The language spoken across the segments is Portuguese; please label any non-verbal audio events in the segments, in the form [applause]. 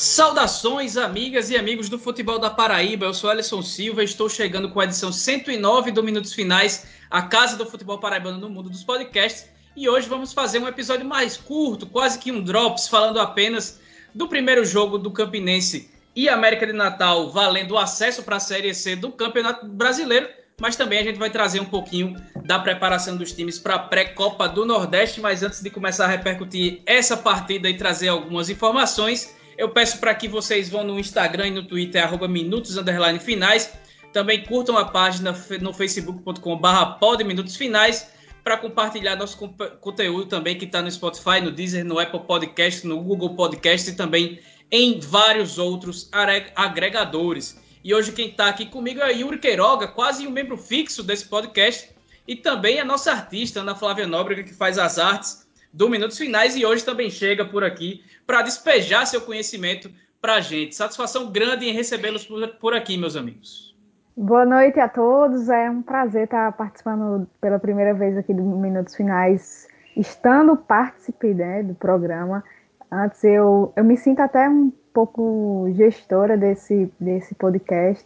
Saudações, amigas e amigos do futebol da Paraíba. Eu sou Alisson Silva estou chegando com a edição 109 do Minutos Finais, a casa do futebol paraibano no mundo dos podcasts. E hoje vamos fazer um episódio mais curto, quase que um drops, falando apenas do primeiro jogo do Campinense e América de Natal, valendo o acesso para a Série C do Campeonato Brasileiro. Mas também a gente vai trazer um pouquinho da preparação dos times para a pré-copa do Nordeste. Mas antes de começar a repercutir essa partida e trazer algumas informações eu peço para que vocês vão no Instagram e no Twitter, arroba minutos finais. Também curtam a página no facebook.com/barra minutos finais para compartilhar nosso conteúdo também que está no Spotify, no Deezer, no Apple Podcast, no Google Podcast e também em vários outros agregadores. E hoje quem está aqui comigo é Yuri Queiroga, quase um membro fixo desse podcast, e também a nossa artista, Ana Flávia Nóbrega, que faz as artes do Minutos Finais e hoje também chega por aqui para despejar seu conhecimento para a gente. Satisfação grande em recebê-los por aqui, meus amigos. Boa noite a todos. É um prazer estar participando pela primeira vez aqui do Minutos Finais, estando participando né, do programa. Antes eu, eu me sinto até um pouco gestora desse, desse podcast,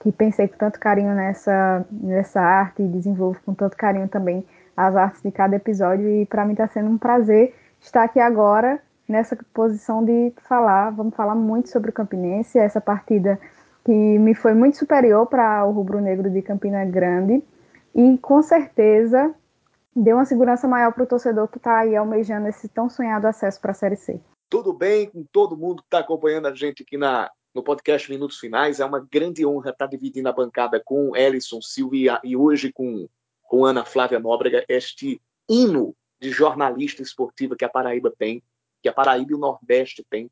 que pensei com tanto carinho nessa, nessa arte e desenvolvo com tanto carinho também as artes de cada episódio e para mim está sendo um prazer estar aqui agora nessa posição de falar, vamos falar muito sobre o Campinense, essa partida que me foi muito superior para o rubro-negro de Campina Grande e com certeza deu uma segurança maior para o torcedor que está aí almejando esse tão sonhado acesso para a Série C. Tudo bem com todo mundo que está acompanhando a gente aqui na, no podcast Minutos Finais. É uma grande honra estar dividindo a bancada com Ellison Silva e hoje com com Ana Flávia Nóbrega, este hino de jornalista esportiva que a Paraíba tem, que a Paraíba e o Nordeste tem.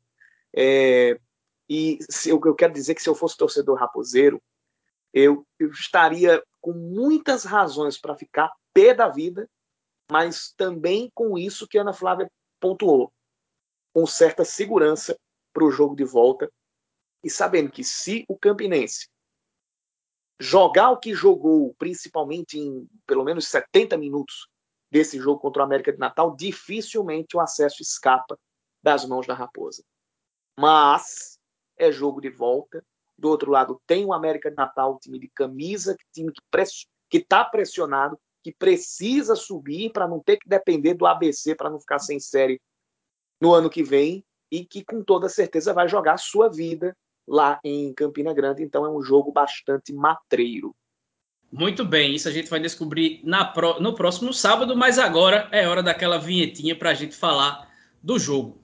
É, e se, eu, eu, quero dizer que se eu fosse torcedor raposeiro, eu, eu estaria com muitas razões para ficar pé da vida, mas também com isso que Ana Flávia pontuou, com certa segurança para o jogo de volta e sabendo que se o Campinense jogar o que jogou, principalmente em pelo menos 70 minutos desse jogo contra o América de Natal, dificilmente o acesso escapa das mãos da Raposa. Mas é jogo de volta. Do outro lado, tem o América de Natal, time de camisa, time que está pressionado, que precisa subir para não ter que depender do ABC, para não ficar sem série no ano que vem, e que com toda certeza vai jogar a sua vida lá em Campina Grande, então é um jogo bastante matreiro. Muito bem, isso a gente vai descobrir pro... no próximo sábado, mas agora é hora daquela vinhetinha para a gente falar do jogo.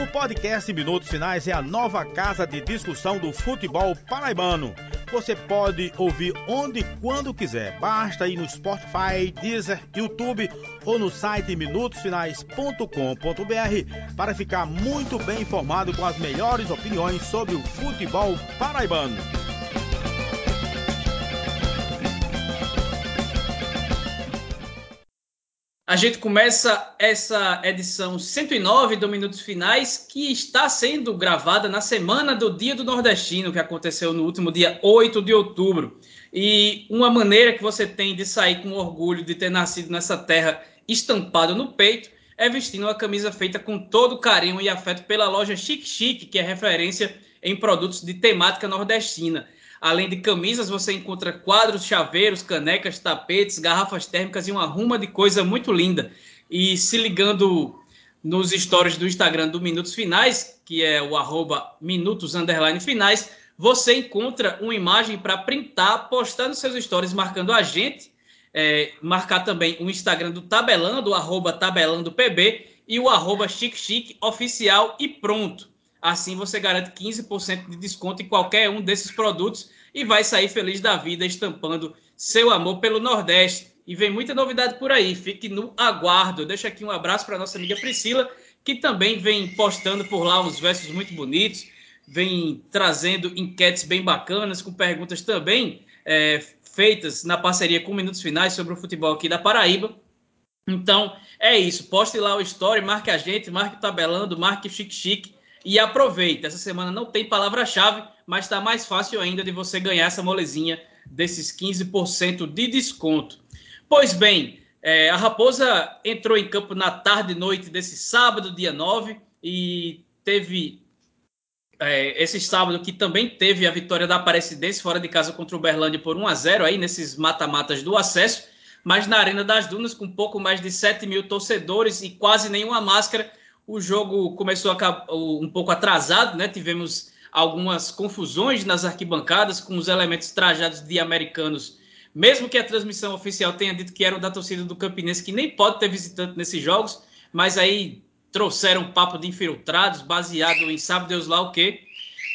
O podcast Minutos Finais é a nova casa de discussão do futebol paraibano você pode ouvir onde e quando quiser. Basta ir no Spotify, Deezer, YouTube ou no site minutosfinais.com.br para ficar muito bem informado com as melhores opiniões sobre o futebol paraibano. A gente começa essa edição 109 do Minutos Finais, que está sendo gravada na semana do Dia do Nordestino, que aconteceu no último dia 8 de outubro. E uma maneira que você tem de sair com orgulho de ter nascido nessa terra estampado no peito é vestindo uma camisa feita com todo carinho e afeto pela loja Chic Chic, que é referência em produtos de temática nordestina. Além de camisas, você encontra quadros, chaveiros, canecas, tapetes, garrafas térmicas e uma ruma de coisa muito linda. E se ligando nos stories do Instagram do Minutos Finais, que é o arroba minutos finais, você encontra uma imagem para printar, postar nos seus stories, marcando a gente, é, marcar também o Instagram do Tabelando, o arroba tabelandopb e o arroba chique chique oficial e pronto. Assim você garante 15% de desconto em qualquer um desses produtos e vai sair feliz da vida estampando seu amor pelo Nordeste. E vem muita novidade por aí, fique no aguardo. Deixa aqui um abraço para nossa amiga Priscila, que também vem postando por lá uns versos muito bonitos, vem trazendo enquetes bem bacanas, com perguntas também é, feitas na parceria com Minutos Finais sobre o futebol aqui da Paraíba. Então, é isso. Poste lá o story, marque a gente, marque o tabelando, marque chique chique e aproveita. Essa semana não tem palavra-chave, mas está mais fácil ainda de você ganhar essa molezinha desses 15% de desconto. Pois bem, É, a Raposa entrou em campo na tarde e noite desse sábado, dia 9, e teve é, esse sábado que também teve a vitória da Aparecidense fora de casa contra o Berlândia por 1 a 0 aí nesses mata-matas do acesso, mas na Arena das Dunas com pouco mais de 7 mil torcedores e quase nenhuma máscara, o jogo começou um pouco atrasado, né? Tivemos algumas confusões nas arquibancadas com os elementos trajados de americanos, mesmo que a transmissão oficial tenha dito que eram da torcida do Campinense, que nem pode ter visitante nesses jogos, mas aí trouxeram papo de infiltrados, baseado em sabe Deus lá o quê.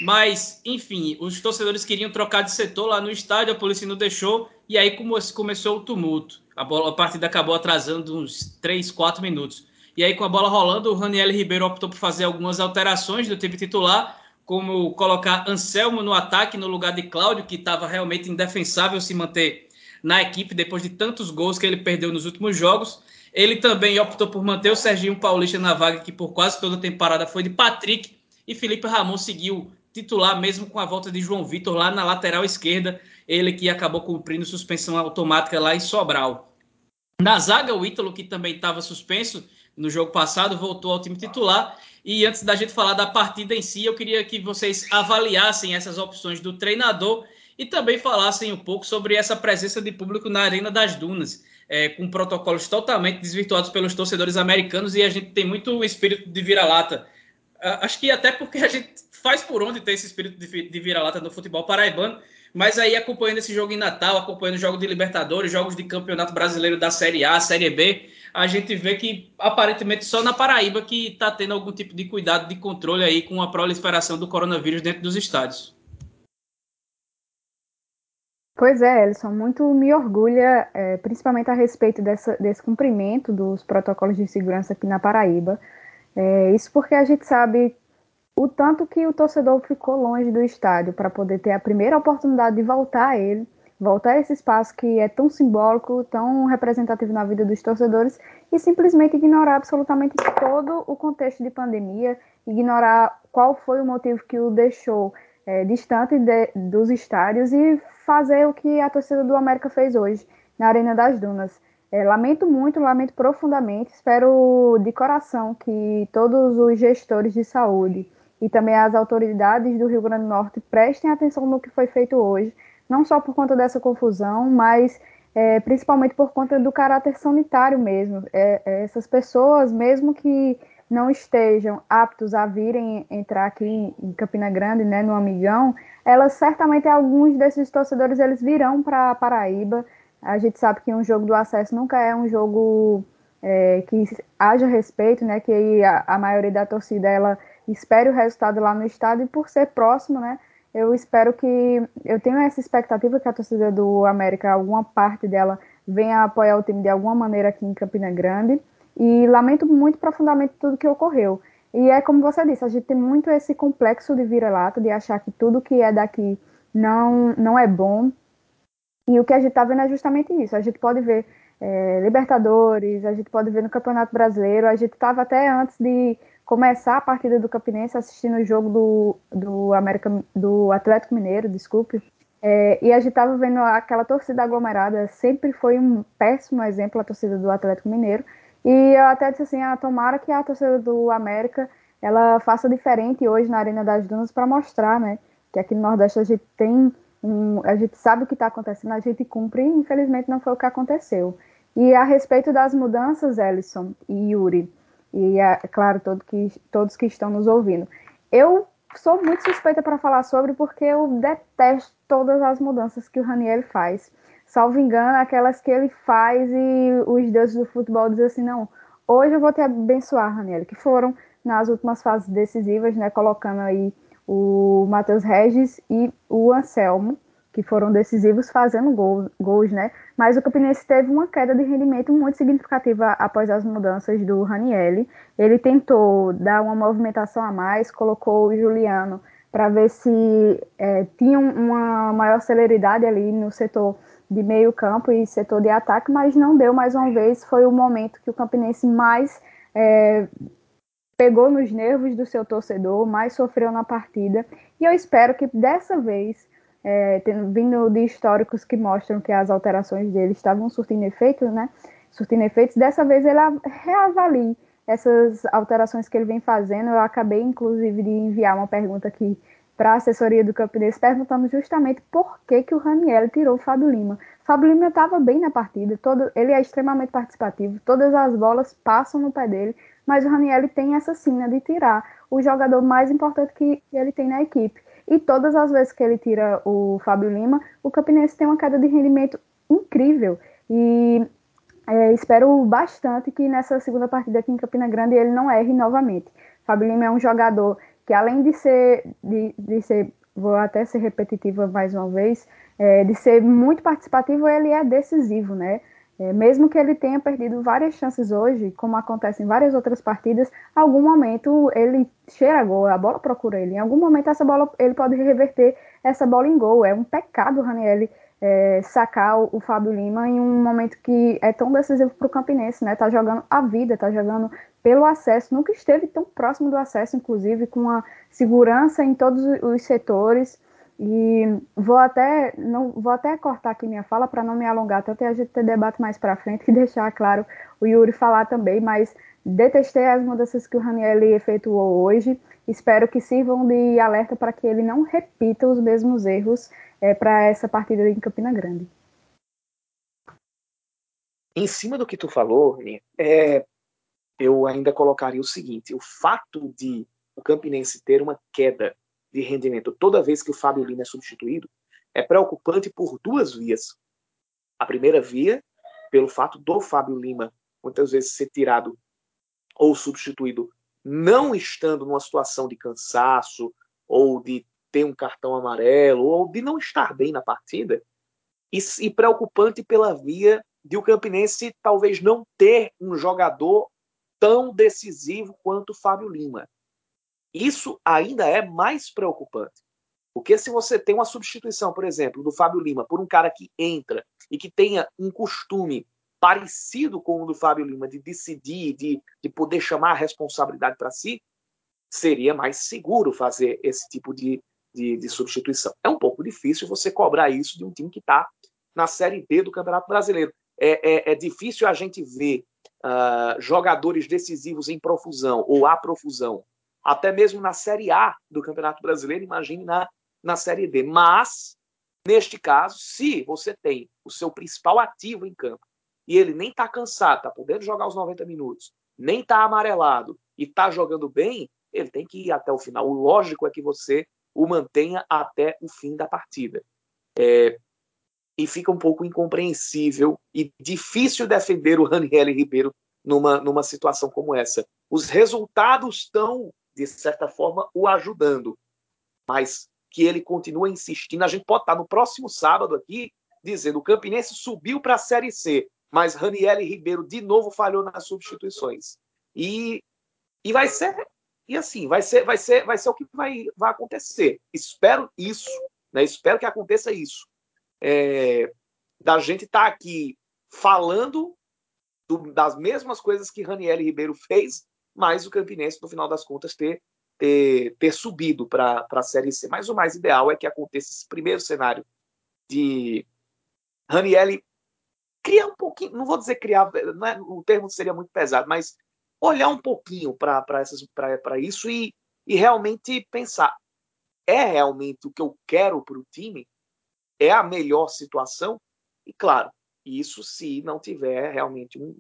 Mas, enfim, os torcedores queriam trocar de setor lá no estádio, a polícia não deixou, e aí começou o tumulto. A, bola, a partida acabou atrasando uns 3, 4 minutos. E aí, com a bola rolando, o Raniel Ribeiro optou por fazer algumas alterações do time titular, como colocar Anselmo no ataque no lugar de Cláudio, que estava realmente indefensável se manter na equipe depois de tantos gols que ele perdeu nos últimos jogos. Ele também optou por manter o Serginho Paulista na vaga, que por quase toda a temporada foi de Patrick, e Felipe Ramon seguiu titular mesmo com a volta de João Vitor lá na lateral esquerda, ele que acabou cumprindo suspensão automática lá em Sobral. Na zaga, o Ítalo, que também estava suspenso no jogo passado, voltou ao time titular. E antes da gente falar da partida em si, eu queria que vocês avaliassem essas opções do treinador e também falassem um pouco sobre essa presença de público na Arena das Dunas, é, com protocolos totalmente desvirtuados pelos torcedores americanos e a gente tem muito espírito de vira-lata. Acho que até porque a gente faz por onde ter esse espírito de vira-lata no futebol paraibano, mas aí acompanhando esse jogo em Natal, acompanhando jogos de Libertadores, jogos de Campeonato Brasileiro da Série A, Série B, a gente vê que aparentemente só na Paraíba que está tendo algum tipo de cuidado de controle aí com a proliferação do coronavírus dentro dos estádios. Pois é, Elson, muito me orgulha, é, principalmente a respeito dessa, desse cumprimento dos protocolos de segurança aqui na Paraíba. É, isso porque a gente sabe o tanto que o torcedor ficou longe do estádio para poder ter a primeira oportunidade de voltar a ele, voltar a esse espaço que é tão simbólico, tão representativo na vida dos torcedores e simplesmente ignorar absolutamente todo o contexto de pandemia, ignorar qual foi o motivo que o deixou é, distante de, dos estádios e fazer o que a torcida do América fez hoje na Arena das Dunas. É, lamento muito, lamento profundamente, espero de coração que todos os gestores de saúde e também as autoridades do Rio Grande do Norte prestem atenção no que foi feito hoje, não só por conta dessa confusão, mas é, principalmente por conta do caráter sanitário mesmo. É, é essas pessoas, mesmo que não estejam aptos a virem entrar aqui em Campina Grande, né, no Amigão, elas certamente alguns desses torcedores eles virão para Paraíba. A gente sabe que um jogo do acesso nunca é um jogo é, que haja respeito, né, que a, a maioria da torcida ela espere o resultado lá no estado e por ser próximo, né? Eu espero que eu tenho essa expectativa que a torcida do América, alguma parte dela, venha apoiar o time de alguma maneira aqui em Campina Grande. E lamento muito profundamente tudo que ocorreu. E é como você disse, a gente tem muito esse complexo de vira-lata, de achar que tudo que é daqui não, não é bom. E o que a gente está vendo é justamente isso. A gente pode ver é, Libertadores, a gente pode ver no Campeonato Brasileiro, a gente estava até antes de começar a partida do Campinense assistindo o jogo do, do, América, do Atlético Mineiro, desculpe, é, e a gente estava vendo aquela torcida aglomerada, sempre foi um péssimo exemplo a torcida do Atlético Mineiro, e eu até disse assim, ah, tomara que a torcida do América ela faça diferente hoje na Arena das Dunas para mostrar, né, que aqui no Nordeste a gente tem um, a gente sabe o que está acontecendo, a gente cumpre, e infelizmente não foi o que aconteceu. E a respeito das mudanças, Ellison e Yuri, e é claro, todo que, todos que estão nos ouvindo. Eu sou muito suspeita para falar sobre porque eu detesto todas as mudanças que o Raniel faz. Salvo engano, aquelas que ele faz e os deuses do futebol dizem assim, não, hoje eu vou te abençoar, Raniel, que foram nas últimas fases decisivas, né, colocando aí o Matheus Regis e o Anselmo, que foram decisivos fazendo gols, gols, né? Mas o Campinense teve uma queda de rendimento muito significativa após as mudanças do Ranielli. Ele tentou dar uma movimentação a mais, colocou o Juliano para ver se é, tinha uma maior celeridade ali no setor de meio campo e setor de ataque, mas não deu mais uma vez. Foi o momento que o Campinense mais é, pegou nos nervos do seu torcedor, mais sofreu na partida. E eu espero que dessa vez é, tendo, vindo de históricos que mostram que as alterações dele estavam surtindo efeito, né? surtindo efeitos, dessa vez ele reavalie essas alterações que ele vem fazendo. Eu acabei, inclusive, de enviar uma pergunta aqui para a assessoria do Campinense, perguntando justamente por que, que o Raniel tirou o Fábio Lima. Fábio Lima estava bem na partida, todo, ele é extremamente participativo, todas as bolas passam no pé dele, mas o Raniel tem essa sina de tirar o jogador mais importante que ele tem na equipe. E todas as vezes que ele tira o Fábio Lima, o Campinense tem uma queda de rendimento incrível. E é, espero bastante que nessa segunda partida aqui em Campina Grande ele não erre novamente. Fábio Lima é um jogador que além de ser, de, de ser vou até ser repetitiva mais uma vez, é, de ser muito participativo, ele é decisivo, né? É, mesmo que ele tenha perdido várias chances hoje, como acontece em várias outras partidas, algum momento ele cheira gol, a bola procura ele. Em algum momento essa bola ele pode reverter essa bola em gol. É um pecado o Raniel é, sacar o, o, Fábio Lima em um momento que é tão decisivo para o Campinense, né? Tá jogando a vida, tá jogando pelo acesso, nunca esteve tão próximo do acesso, inclusive com a segurança em todos os setores. E vou até não vou até cortar aqui minha fala para não me alongar tanto e a gente ter debate mais para frente e [laughs] deixar claro o Yuri falar também, mas detestei as mudanças que o Raniel efetuou hoje. Espero que sirvam de alerta para que ele não repita os mesmos erros é, para essa partida em Campina Grande. Em cima do que tu falou, é, eu ainda colocaria o seguinte: o fato de o Campinense ter uma queda de rendimento toda vez que o Fábio Lima é substituído é preocupante por duas vias. A primeira via, pelo fato do Fábio Lima muitas vezes ser tirado ou substituído não estando numa situação de cansaço ou de ter um cartão amarelo ou de não estar bem na partida, e, e preocupante pela via de o Campinense talvez não ter um jogador tão decisivo quanto o Fábio Lima. Isso ainda é mais preocupante. Porque se você tem uma substituição, por exemplo, do Fábio Lima por um cara que entra e que tenha um costume parecido com o do Fábio Lima de decidir, de, de poder chamar a responsabilidade para si, seria mais seguro fazer esse tipo de, de, de substituição. É um pouco difícil você cobrar isso de um time que está na Série B do Campeonato Brasileiro. É, é, é difícil a gente ver uh, jogadores decisivos em profusão ou a profusão, até mesmo na Série A do Campeonato Brasileiro, imagine na, na Série B. Mas, neste caso, se você tem o seu principal ativo em campo e ele nem está cansado, está podendo jogar os 90 minutos, nem está amarelado e está jogando bem, ele tem que ir até o final. O lógico é que você o mantenha até o fim da partida. É, e fica um pouco incompreensível e difícil defender o Raniel Ribeiro numa, numa situação como essa. Os resultados estão, de certa forma, o ajudando, mas que ele continua insistindo. A gente pode estar no próximo sábado aqui dizendo o Campinense subiu para a Série C, mas Raniel Ribeiro de novo falhou nas substituições. E, e vai ser e assim, vai ser, vai ser, vai ser o que vai, vai acontecer. Espero isso, né? Espero que aconteça isso. É, da gente estar tá aqui falando do, das mesmas coisas que Raniel Ribeiro fez, mas o Campinense, no final das contas, ter, ter, ter subido para a Série C. Mas o mais ideal é que aconteça esse primeiro cenário de Raniel criar um pouquinho, não vou dizer criar, é, o termo seria muito pesado, mas olhar um pouquinho para isso e, e realmente pensar: é realmente o que eu quero para o time? É a melhor situação? E claro, isso se não tiver realmente um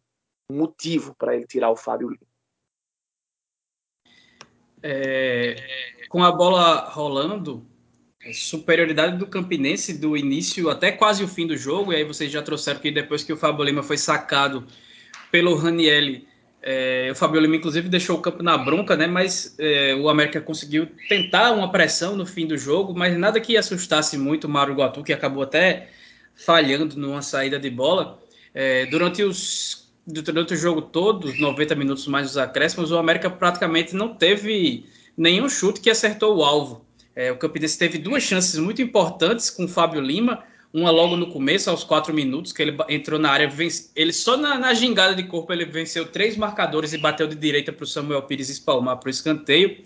motivo para ele tirar o Fábio Lima. É, com a bola rolando, superioridade do Campinense do início até quase o fim do jogo, e aí vocês já trouxeram que depois que o Fábio Lima foi sacado pelo Ranielli, é, o Fabio Lima, inclusive, deixou o campo na bronca, né? Mas é, o América conseguiu tentar uma pressão no fim do jogo, mas nada que assustasse muito o Mário Guatu, que acabou até falhando numa saída de bola. É, durante, os, durante o jogo todo, os 90 minutos mais os acréscimos, o América praticamente não teve nenhum chute que acertou o alvo. É, o Campinense teve duas chances muito importantes com o Fábio Lima, uma logo no começo, aos quatro minutos, que ele entrou na área. Vence, ele só na, na, gingada de corpo ele venceu três marcadores e bateu de direita para o Samuel Pires espalmar para o escanteio.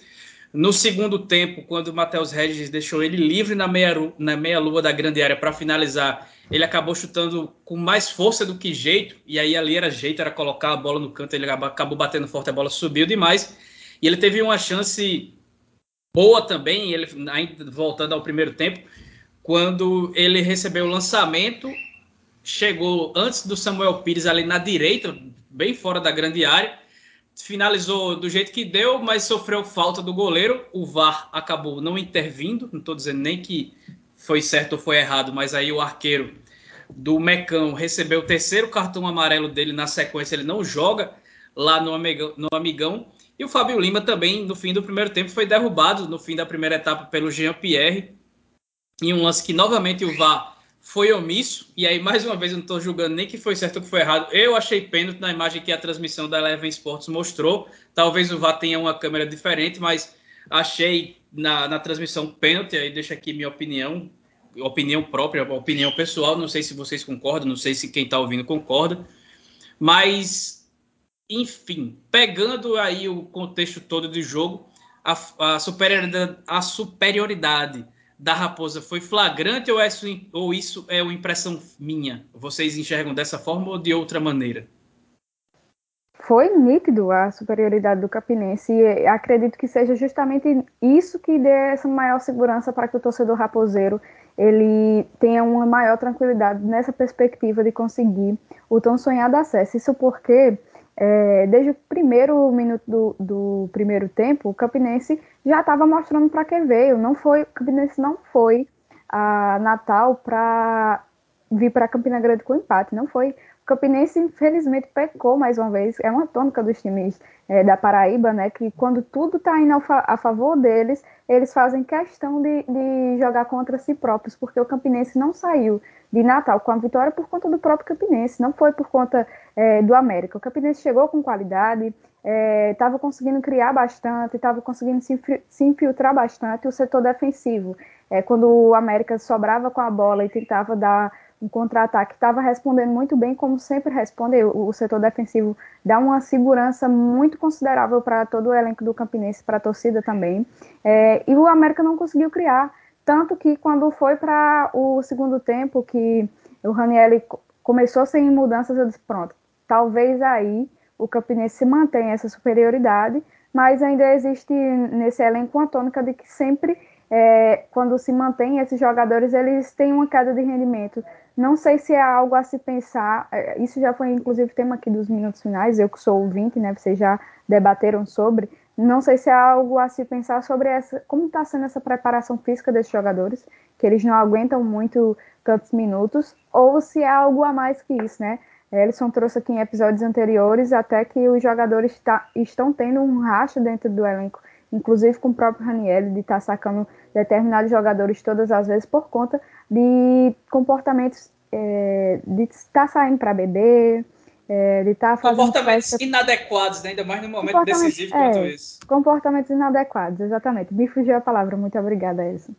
No segundo tempo, quando o Matheus Regis deixou ele livre na meia, na meia lua da grande área para finalizar, ele acabou chutando com mais força do que jeito, e aí ali era jeito, era colocar a bola no canto, ele acabou batendo forte, a bola subiu demais, e ele teve uma chance boa também, ele voltando ao primeiro tempo, quando ele recebeu o lançamento, chegou antes do Samuel Pires ali na direita, bem fora da grande área, finalizou do jeito que deu, mas sofreu falta do goleiro. O VAR acabou não intervindo, não estou dizendo nem que foi certo ou foi errado, mas aí o arqueiro do Mecão recebeu o terceiro cartão amarelo dele na sequência, ele não joga lá no Amigão, no Amigão. E o Fábio Lima também, no fim do primeiro tempo, foi derrubado no fim da primeira etapa pelo Jean Pierre, em um lance que novamente o VAR foi omisso, e aí mais uma vez eu não estou julgando nem que foi certo ou que foi errado. Eu achei pênalti na imagem que a transmissão da Eleven Sports mostrou. Talvez o VAR tenha uma câmera diferente, mas achei na, na transmissão pênalti. Aí deixa aqui minha opinião, opinião própria, opinião pessoal. Não sei se vocês concordam, não sei se quem está ouvindo concorda, mas enfim, pegando aí o contexto todo do jogo, a, a superioridade, a superioridade da Raposa foi flagrante ou, é, ou isso é uma impressão minha? Vocês enxergam dessa forma ou de outra maneira? Foi nítido a superioridade do Capinense e acredito que seja justamente isso que dê essa maior segurança para que o torcedor raposeiro ele tenha uma maior tranquilidade nessa perspectiva de conseguir o tão sonhado acesso. Isso porque é, desde o primeiro minuto do, do, primeiro tempo, o Campinense já estava mostrando para que veio. Não foi, o Campinense não foi a Natal para vir para Campina Grande com empate, não foi. Campinense, infelizmente, pecou mais uma vez. É uma tônica dos times é, da Paraíba, né? Que quando tudo está indo a favor deles, eles fazem questão de, de jogar contra si próprios, porque o Campinense não saiu de Natal com a vitória por conta do próprio Campinense, não foi por conta é, do América. O Campinense chegou com qualidade, estava é, conseguindo criar bastante, estava conseguindo se, se, infiltrar bastante o setor defensivo. É, quando o América sobrava com a bola e tentava dar um contra-ataque, estava respondendo muito bem, como sempre responde. O, setor defensivo dá uma segurança muito considerável para todo o elenco do Campinense, para a torcida também. É, e o América não conseguiu criar. Tanto que quando foi para o segundo tempo, que o Ranielli começou sem mudanças, eu disse, pronto, talvez aí o Campinense mantenha essa superioridade, mas ainda existe nesse elenco uma tônica de que sempre, é, quando se mantém esses jogadores, eles têm uma queda de rendimento. Não sei se é algo a se pensar, é, isso já foi inclusive tema aqui dos minutos finais, eu que sou ouvinte, né, vocês já debateram sobre, não sei se é algo a se pensar sobre essa, como está sendo essa preparação física desses jogadores, que eles não aguentam muito tantos minutos, ou se é algo a mais que isso, né? Ellison trouxe aqui em episódios anteriores até que os jogadores tá, estão tendo um racha dentro do elenco, inclusive com o próprio Raniel, de estar tá sacando determinados jogadores todas as vezes por conta de comportamentos é, de estar tá saindo para beber, é, ele tá fazendo comportamentos festa... inadequados, né? ainda mais no momento decisivo é, quanto isso. Comportamentos inadequados, exatamente. Me fugiu a palavra, muito obrigada, Edson.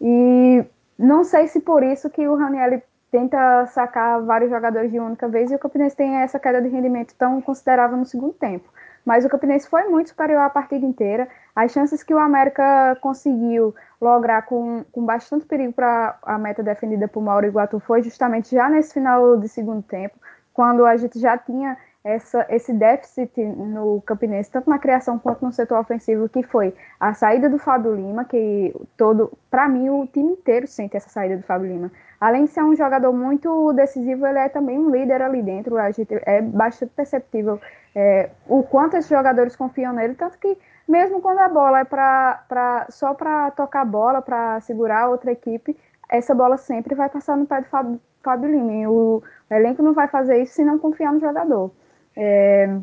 E não sei se por isso que o Raniel tenta sacar vários jogadores de única vez e o Campinense tem essa queda de rendimento tão considerável no segundo tempo. Mas o Campinense foi muito superior a partida inteira. As chances que o América conseguiu lograr com, com bastante perigo para a meta defendida por Mauro Iguatu foi justamente já nesse final de segundo tempo quando a gente já tinha essa, esse déficit no Campinense, tanto na criação quanto no setor ofensivo, que foi a saída do Fábio Lima, que todo, para mim, o time inteiro sente essa saída do Fábio Lima. Além de ser um jogador muito decisivo, ele é também um líder ali dentro. A gente é bastante perceptível é, o quanto esses jogadores confiam nele, tanto que mesmo quando a bola é pra, pra só para tocar a bola, para segurar outra equipe, essa bola sempre vai passar no pé do Fábio, Lima. O elenco não vai fazer isso se não confiar no jogador. É,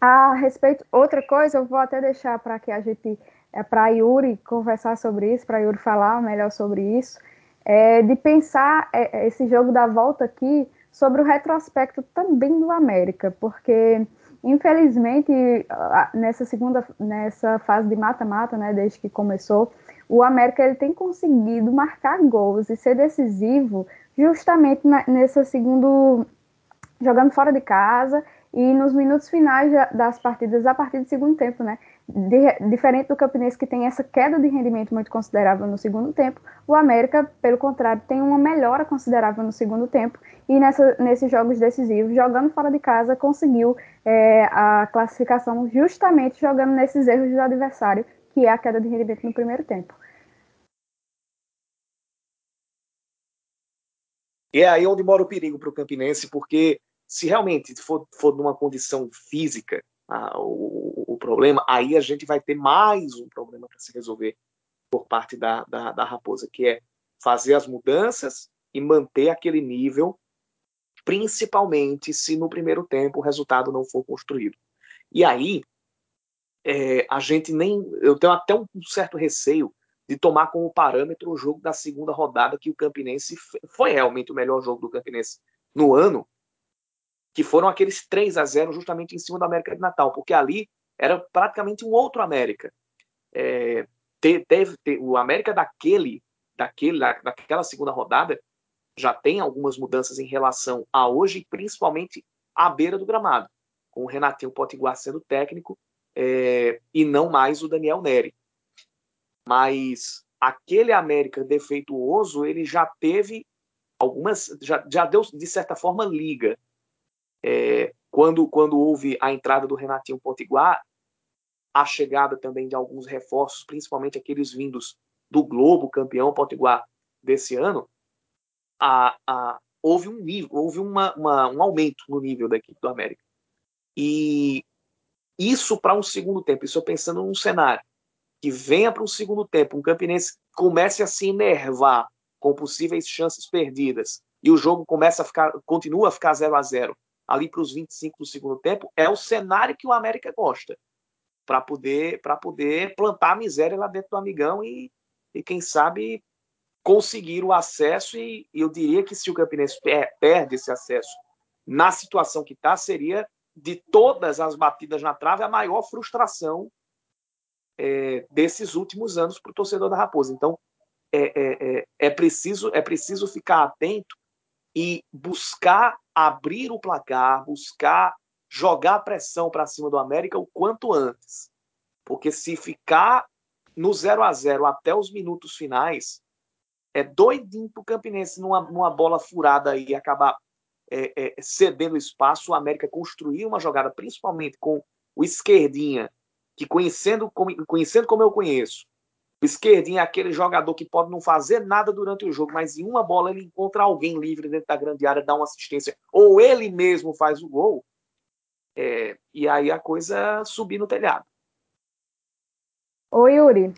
a respeito, outra coisa, eu vou até deixar para que a gente, é, para Yuri conversar sobre isso, para Yuri falar melhor sobre isso, é, de pensar é, é, esse jogo da volta aqui sobre o retrospecto também do América, porque infelizmente nessa segunda, nessa fase de mata-mata, né, desde que começou, o América ele tem conseguido marcar gols e ser decisivo justamente na, nesse segundo jogando fora de casa e nos minutos finais das partidas a partir do segundo tempo, né? De, diferente do Campinense, que tem essa queda de rendimento muito considerável no segundo tempo, o América, pelo contrário, tem uma melhora considerável no segundo tempo e nessa, nesses jogos decisivos, jogando fora de casa, conseguiu é, a classificação justamente jogando nesses erros do adversário, que é a queda de rendimento no primeiro tempo. E é aí onde mora o perigo para o Campinense, porque se realmente for, for numa condição física o, problema, aí a gente vai ter mais um problema para se resolver por parte da, da, da Raposa, que é fazer as mudanças e manter aquele nível, principalmente se no primeiro tempo o resultado não for construído. E aí, é, a gente nem. Eu tenho até um certo receio de tomar como parâmetro o jogo da segunda rodada, que o Campinense foi realmente o melhor jogo do Campinense no ano, que foram aqueles 3 a 0 justamente em cima do América de Natal, porque ali era praticamente um outro América. É, o América daquele, daquele, daquela segunda rodada já tem algumas mudanças em relação a hoje, principalmente à beira do gramado, com o Renatinho Potiguar sendo técnico é, e não mais o Daniel Neri. Mas aquele América defeituoso, ele já teve algumas, já, já deu de certa forma liga. É, quando, quando houve a entrada do Renatinho Potiguar, a chegada também de alguns reforços, principalmente aqueles vindos do Globo, campeão Potiguar desse ano, a, a, houve um nível, houve uma, uma, um aumento no nível da equipe do América. E isso para um segundo tempo, isso eu pensando num cenário que venha para um segundo tempo, um Campinense comece a se enervar com possíveis chances perdidas e o jogo começa a ficar, continua a ficar 0 a 0 ali para os 25 do segundo tempo, é o cenário que o América gosta para poder para poder plantar a miséria lá dentro do amigão e, e quem sabe conseguir o acesso e, e eu diria que se o Campinense perde esse acesso na situação que está seria de todas as batidas na trave a maior frustração é, desses últimos anos para o torcedor da Raposa. Então é, é, é, é preciso é preciso ficar atento e buscar abrir o placar, buscar jogar pressão para cima do América o quanto antes. Porque se ficar no 0 a 0 até os minutos finais, é doidinho para o Campinense numa, numa bola furada e acabar é, é, cedendo espaço, o América construir uma jogada, principalmente com o esquerdinha, que conhecendo como, conhecendo como eu conheço, o esquerdinha é aquele jogador que pode não fazer nada durante o jogo, mas em uma bola ele encontra alguém livre dentro da grande área, dá uma assistência, ou ele mesmo faz o gol, é, e aí a coisa subir no telhado. Ô Yuri,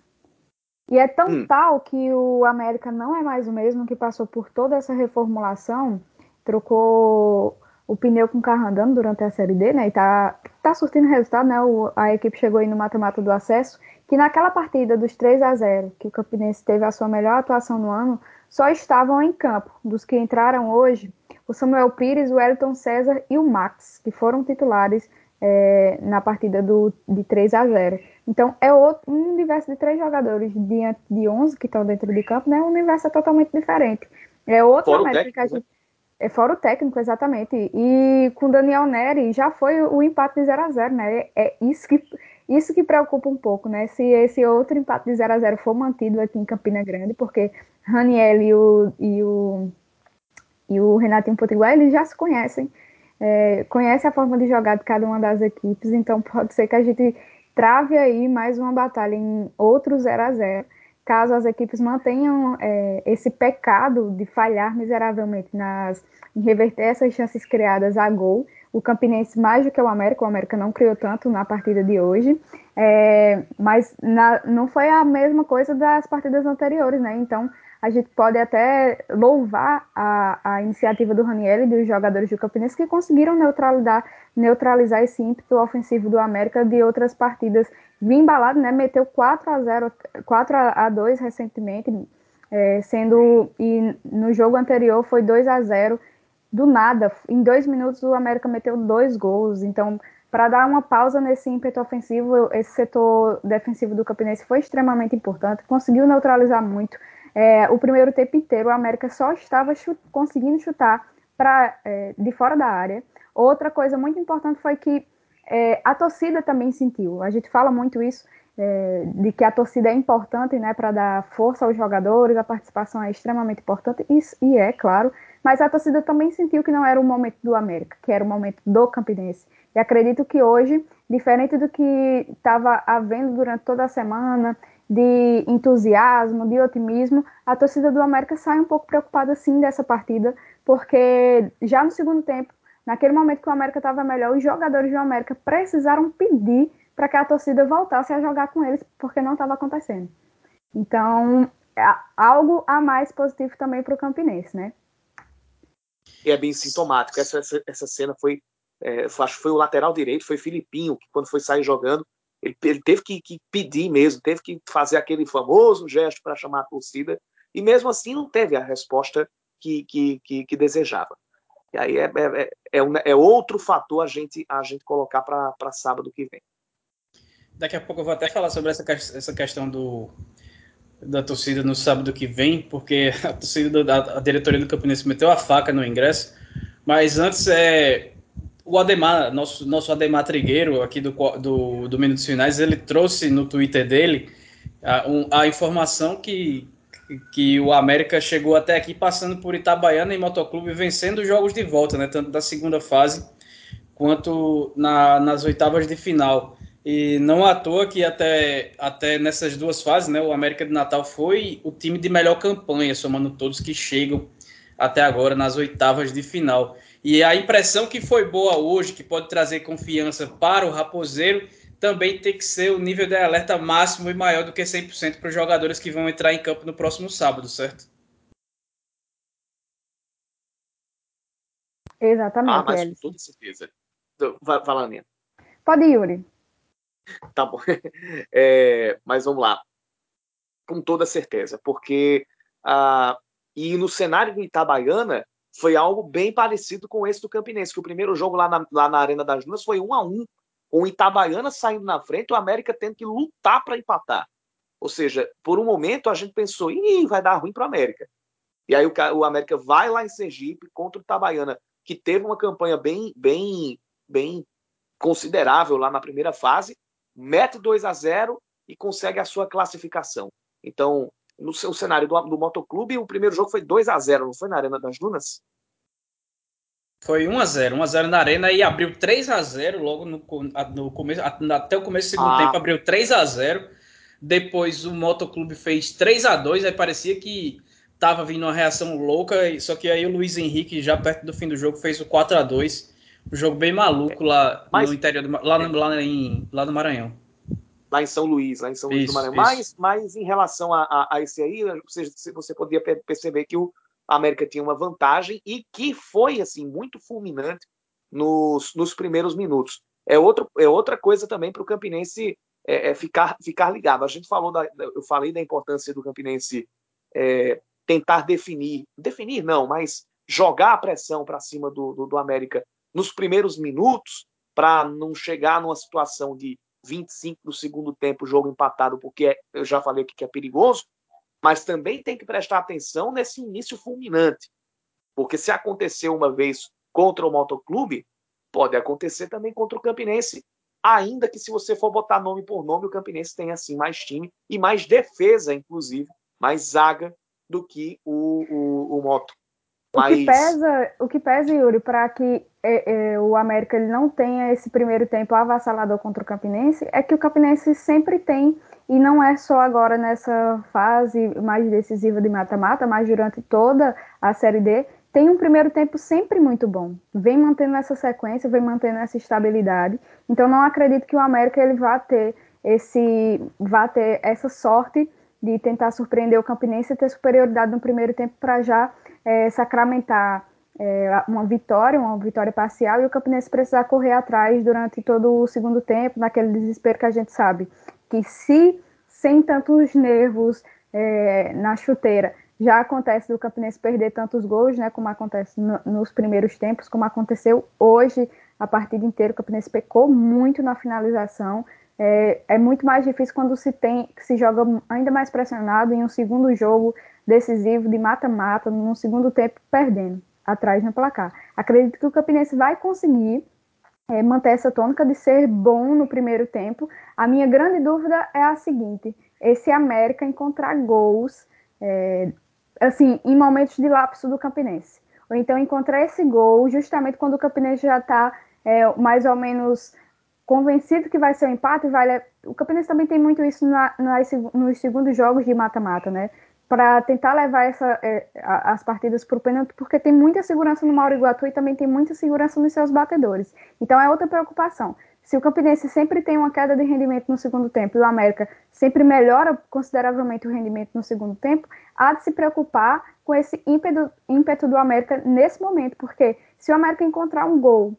e é tão hum. tal que o América não é mais o mesmo, que passou por toda essa reformulação, trocou o pneu com o carro andando durante a Série D, né? E tá, tá surtindo resultado, né? O, a equipe chegou aí no mata-mata do acesso, que naquela partida dos 3 a 0 que o Campinense teve a sua melhor atuação no ano, só estavam em campo. Dos que entraram hoje, o Samuel Pires, o Elton César e o Max, que foram titulares é, na partida do, de 3 a 0 Então, é outro, um universo de três jogadores diante de 11 que estão dentro de campo, né? Um universo totalmente diferente. É outra métrica que a gente. É fora o técnico, exatamente. E com Daniel Neri já foi o empate de 0 a 0 né? É isso que, isso que preocupa um pouco, né? Se esse outro empate de 0 a 0 for mantido aqui em Campina Grande, porque Raniel e o, e o, e o Renatinho Potiguar, eles já se conhecem, é, conhece a forma de jogar de cada uma das equipes, então pode ser que a gente trave aí mais uma batalha em outro 0 a 0 caso as equipes mantenham é, esse pecado de falhar miseravelmente nas, em reverter essas chances criadas a gol. O Campinense, mais do que o América, o América não criou tanto na partida de hoje, é, mas na, não foi a mesma coisa das partidas anteriores, né? Então a gente pode até louvar a, a iniciativa do Raniel e dos jogadores do Campinense que conseguiram neutralizar, neutralizar esse ímpeto ofensivo do América de outras partidas. Vinha embalado, né? Meteu 4 a 0 4 a 2 recentemente, é, sendo e no jogo anterior foi 2 a 0 do nada. Em dois minutos o América meteu dois gols. Então, para dar uma pausa nesse ímpeto ofensivo, esse setor defensivo do Campinense foi extremamente importante, conseguiu neutralizar muito. É, o primeiro tempo inteiro, o América só estava chut conseguindo chutar pra, é, de fora da área. Outra coisa muito importante foi que é, a torcida também sentiu. A gente fala muito isso, é, de que a torcida é importante né, para dar força aos jogadores, a participação é extremamente importante, e, e é, claro, mas a torcida também sentiu que não era o momento do América, que era o momento do Campinense. E acredito que hoje, diferente do que estava havendo durante toda a semana, de entusiasmo, de otimismo, a torcida do América sai um pouco preocupada sim dessa partida, porque já no segundo tempo, naquele momento que o América estava melhor, os jogadores do América precisaram pedir para que a torcida voltasse a jogar com eles, porque não estava acontecendo. Então, é algo a mais positivo também para o Campinense, né? é bem sintomático. Essa, essa, essa cena foi, é, acho que foi o lateral direito, foi Filipinho, que quando foi sair jogando, ele, ele teve que, que, pedir mesmo, teve que fazer aquele famoso gesto para chamar a torcida, e mesmo assim não teve a resposta que, que, que, que desejava. E aí é, é, é, é, é outro fator a gente, a gente colocar para sábado que vem. Daqui a pouco eu vou até falar sobre essa, essa questão do, da torcida no sábado que vem, porque a torcida da diretoria do Campinense meteu a faca no ingresso. Mas antes é o Ademar, nosso, nosso Ademar Trigueiro aqui do, do, do Minutos Finais, ele trouxe no Twitter dele a, um, a informação que, que o América chegou até aqui passando por Itabaiana e Motoclube vencendo os jogos de volta, né, tanto da segunda fase quanto na, nas oitavas de final. E não à toa que até, até nessas duas fases, né, o América de Natal foi o time de melhor campanha, somando todos que chegam até agora nas oitavas de final. E a impressão que foi boa hoje, que pode trazer confiança para o Raposeiro, também tem que ser o nível de alerta máximo e maior do que 100% para os jogadores que vão entrar em campo no próximo sábado, certo? Exatamente. Ah, mas com toda certeza. Vai, vai lá, Nena. Pode, Yuri. Tá bom. [laughs] É, mas vamos lá. Com toda certeza, porque ah, e no cenário do Itabaiana foi algo bem parecido com esse do Campinense, que o primeiro jogo lá na, lá na Arena das Dunas foi um a um, com o Itabaiana saindo na frente, o América tendo que lutar para empatar. Ou seja, por um momento a gente pensou, ih, vai dar ruim para o América. E aí o, o, América vai lá em Sergipe contra o Itabaiana, que teve uma campanha bem, bem, bem considerável lá na primeira fase, mete 2 a 0 e consegue a sua classificação. Então, no seu cenário do, do Motoclube, o primeiro jogo foi 2 a 0 não foi na Arena das Dunas? Foi 1 a 0 1 a 0 na Arena e abriu 3 a 0 logo no, no começo, até o começo do segundo ah. tempo, abriu 3 a 0 Depois o Motoclube fez 3 a 2 aí parecia que tava vindo uma reação louca, só que aí o Luiz Henrique, já perto do fim do jogo, fez o 4 a 2 um jogo bem maluco lá Mas, no interior, do, lá, no, lá, em, lá no Maranhão. Lá em São Luís, lá em São Luís do Maranhão. Mas, mas em relação a, a, a esse aí, você, você podia perceber que o América tinha uma vantagem e que foi assim muito fulminante nos, nos primeiros minutos. É, outro, é outra coisa também para o Campinense é, é, ficar, ficar ligado. A gente falou da, eu falei da importância do Campinense é, tentar definir, definir não, mas jogar a pressão para cima do, do, do América nos primeiros minutos para não chegar numa situação de 25 do segundo tempo, jogo empatado, porque é, eu já falei que é perigoso, mas também tem que prestar atenção nesse início fulminante. Porque se aconteceu uma vez contra o Motoclube, pode acontecer também contra o Campinense, ainda que se você for botar nome por nome, o Campinense tem assim mais time e mais defesa, inclusive, mais zaga do que o, o, o Moto. Mas... O que pesa, o que pesa, Yuri, para que é, é, o América ele não tenha esse primeiro tempo avassalador contra o Campinense, é que o Campinense sempre tem, e não é só agora nessa fase mais decisiva de mata-mata, mas durante toda a Série D, tem um primeiro tempo sempre muito bom. Vem mantendo essa sequência, vem mantendo essa estabilidade. Então não acredito que o América ele vá ter esse vá ter essa sorte de tentar surpreender o Campinense e ter superioridade no primeiro tempo para já é, sacramentar é, uma vitória, uma vitória parcial, e o Campinense precisar correr atrás durante todo o segundo tempo, naquele desespero que a gente sabe que se sem tantos nervos é, na chuteira já acontece do Campinense perder tantos gols, né, como acontece no, nos primeiros tempos, como aconteceu hoje a partida inteira, o Campinense pecou muito na finalização, é, é, muito mais difícil quando se tem se joga ainda mais pressionado em um segundo jogo decisivo de mata-mata, no segundo tempo perdendo atrás no placar. Acredito que o Campinense vai conseguir é, manter essa tônica de ser bom no primeiro tempo. A minha grande dúvida é a seguinte: esse América encontrar gols, é, assim, em momentos de lapso do Campinense. Ou então encontrar esse gol justamente quando o Campinense já está é, mais ou menos convencido que vai ser um empate. Vai, o Campinense também tem muito isso na, nas, nos segundos jogos de mata-mata, né? para tentar levar essa, é, as partidas para o pênalti, porque tem muita segurança no Mauro Iguatu e também tem muita segurança nos seus batedores. Então é outra preocupação. Se o Campinense sempre tem uma queda de rendimento no segundo tempo e o América sempre melhora consideravelmente o rendimento no segundo tempo, há de se preocupar com esse ímpeto, ímpeto do América nesse momento, porque se o América encontrar um gol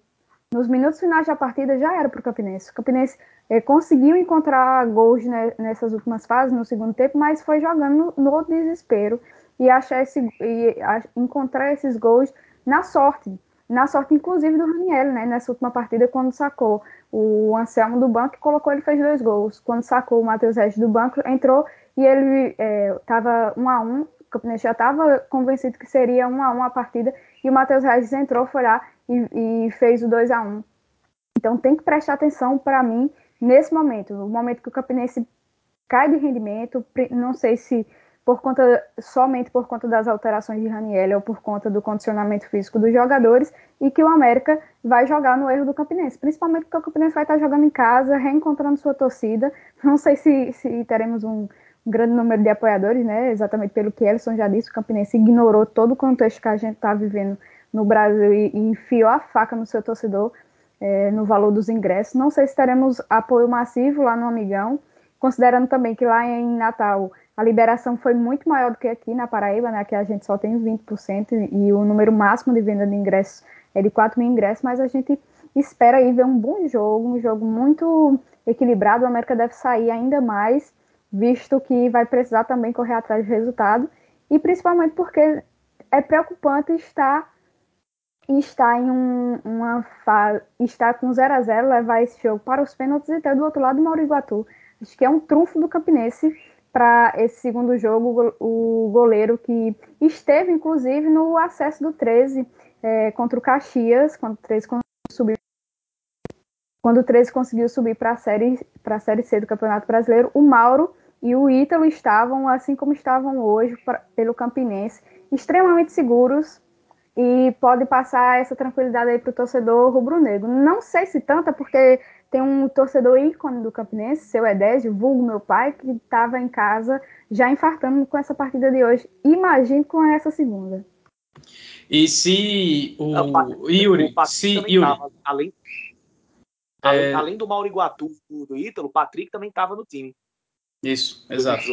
nos minutos finais da partida, já era para o Campinense. O Campinense é, conseguiu encontrar gols né, nessas últimas fases, no segundo tempo, mas foi jogando no, no desespero e achar esse, e a, encontrar esses gols na sorte. Na sorte, inclusive, do Raniel, né, nessa última partida, quando sacou o Anselmo do banco e colocou, ele fez dois gols. Quando sacou o Matheus Regis do banco, entrou e ele estava é, um a um, Campinense já estava convencido que seria um a um a partida, e o Matheus Regis entrou, foi lá e, e fez o 2 a 1 Então tem que prestar atenção para mim nesse momento, no momento que o Campinense cai de rendimento, não sei se por conta somente por conta das alterações de Raniel ou por conta do condicionamento físico dos jogadores e que o América vai jogar no erro do Campinense, principalmente porque o Campinense vai estar jogando em casa, reencontrando sua torcida. Não sei se, se teremos um, um grande número de apoiadores, né? Exatamente pelo que Elson já disse, o Campinense ignorou todo o contexto que a gente está vivendo no Brasil e, e enfiou a faca no seu torcedor é, no valor dos ingressos. Não sei se teremos apoio massivo lá no Amigão, considerando também que lá em Natal a liberação foi muito maior do que aqui na Paraíba, né, que a gente só tem 20% e o número máximo de venda de ingressos é de 4 mil ingressos, mas a gente espera aí ver um bom jogo, um jogo muito equilibrado. O América deve sair ainda mais, visto que vai precisar também correr atrás de resultado, e principalmente porque é preocupante estar e está em um, uma fase, está com 0 a 0 levar esse jogo para os pênaltis e ter do outro lado o Mauro Iguatu. Acho que é um trunfo do Campinense para esse segundo jogo, o goleiro que esteve, inclusive, no acesso do 13 é, contra o Caxias, quando o 13 conseguiu subir, quando o 13 conseguiu subir para a série, a série C do Campeonato Brasileiro, o Mauro e o Ítalo estavam, assim como estavam hoje, pra, pelo Campinense, extremamente seguros e pode passar essa tranquilidade aí para o torcedor rubro-negro. Não sei se tanta, porque tem um torcedor ícone do Campinense, seu Edésio, vulgo meu pai, que estava em casa já infartando com essa partida de hoje. Imagine com essa segunda. E se o, o Yuri, se Yuri, tava, além, é... além, além, do Mauriguatu do Ítalo, o Patrick também estava no time. Isso, exato.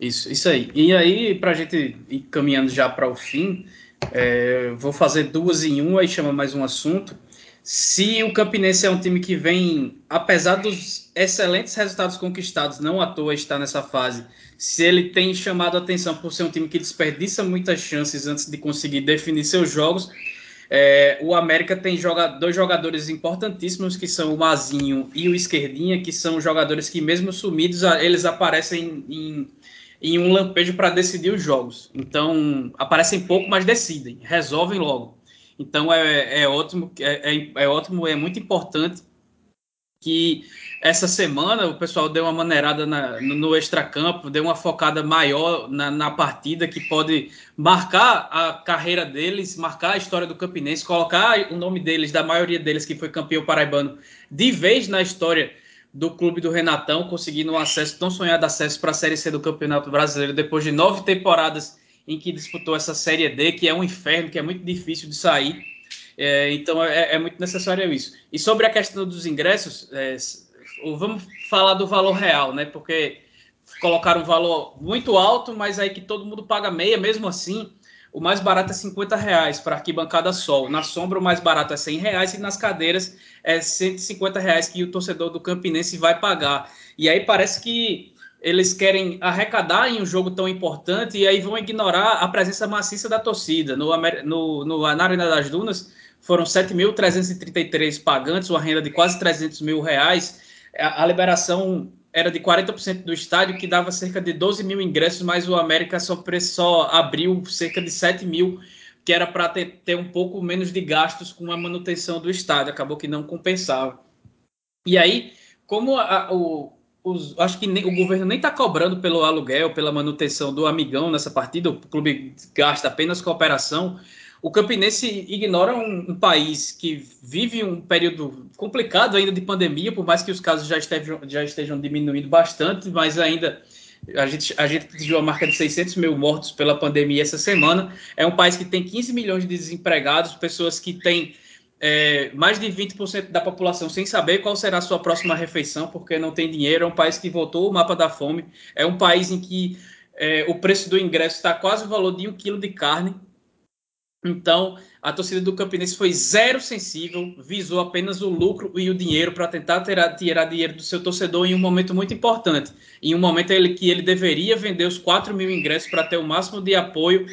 Isso, isso aí. E aí, para a gente ir caminhando já para o fim, é, vou fazer duas em uma e chama mais um assunto. Se o Campinense é um time que vem, apesar dos excelentes resultados conquistados, não à toa está nessa fase, se ele tem chamado a atenção por ser um time que desperdiça muitas chances antes de conseguir definir seus jogos, é, o América tem joga dois jogadores importantíssimos, que são o Mazinho e o Esquerdinha, que são jogadores que, mesmo sumidos, eles aparecem em, em um lampejo para decidir os jogos. Então, aparecem pouco, mas decidem, resolvem logo. Então, é, é ótimo, é, é, é ótimo, é muito importante que essa semana o pessoal deu uma maneirada na, no, no extracampo, deu uma focada maior na, na, partida que pode marcar a carreira deles, marcar a história do Campinense, colocar o nome deles, da maioria deles que foi campeão paraibano, de vez na história do clube do Renatão, conseguindo um acesso, tão sonhado acesso para a Série C do Campeonato Brasileiro, depois de nove temporadas em que disputou essa Série D, que é um inferno, que é muito difícil de sair. É, então é, é, muito necessário isso. E sobre a questão dos ingressos, é, vamos falar do valor real, né? Porque colocaram um valor muito alto, mas aí que todo mundo paga meia, mesmo assim o mais barato é 50 reais para arquibancada sol. Na sombra, o mais barato é 100 reais e nas cadeiras é 150 reais que o torcedor do Campinense vai pagar. E aí parece que eles querem arrecadar em um jogo tão importante e aí vão ignorar a presença maciça da torcida. No, no, no na Arena das Dunas foram 7.333 pagantes, uma renda de quase 300 mil reais. A, a liberação era de 40% do estádio, que dava cerca de 12 mil ingressos, mas o América só, só abriu cerca de 7 mil que era para ter, ter, um pouco menos de gastos com a manutenção do estádio, acabou que não compensava. E aí, como a, o, os, acho que nem, o governo nem está cobrando pelo aluguel, pela manutenção do amigão nessa partida, o clube gasta apenas com a operação. O Campinense ignora um, um, país que vive um período complicado ainda de pandemia, por mais que os casos já estejam, já estejam diminuindo bastante, mas ainda a gente, a gente atingiu a marca de 600 mil mortos pela pandemia essa semana. É um país que tem 15 milhões de desempregados, pessoas que têm é, mais de 20% da população sem saber qual será a sua próxima refeição, porque não tem dinheiro. É um país que votou o mapa da fome. É um país em que é, o preço do ingresso está quase o valor de um quilo de carne. Então, a torcida do Campinense foi zero sensível, visou apenas o lucro e o dinheiro para tentar tirar, tirar, dinheiro do seu torcedor em um momento muito importante. Em um momento ele, que ele deveria vender os 4 mil ingressos para ter o máximo de apoio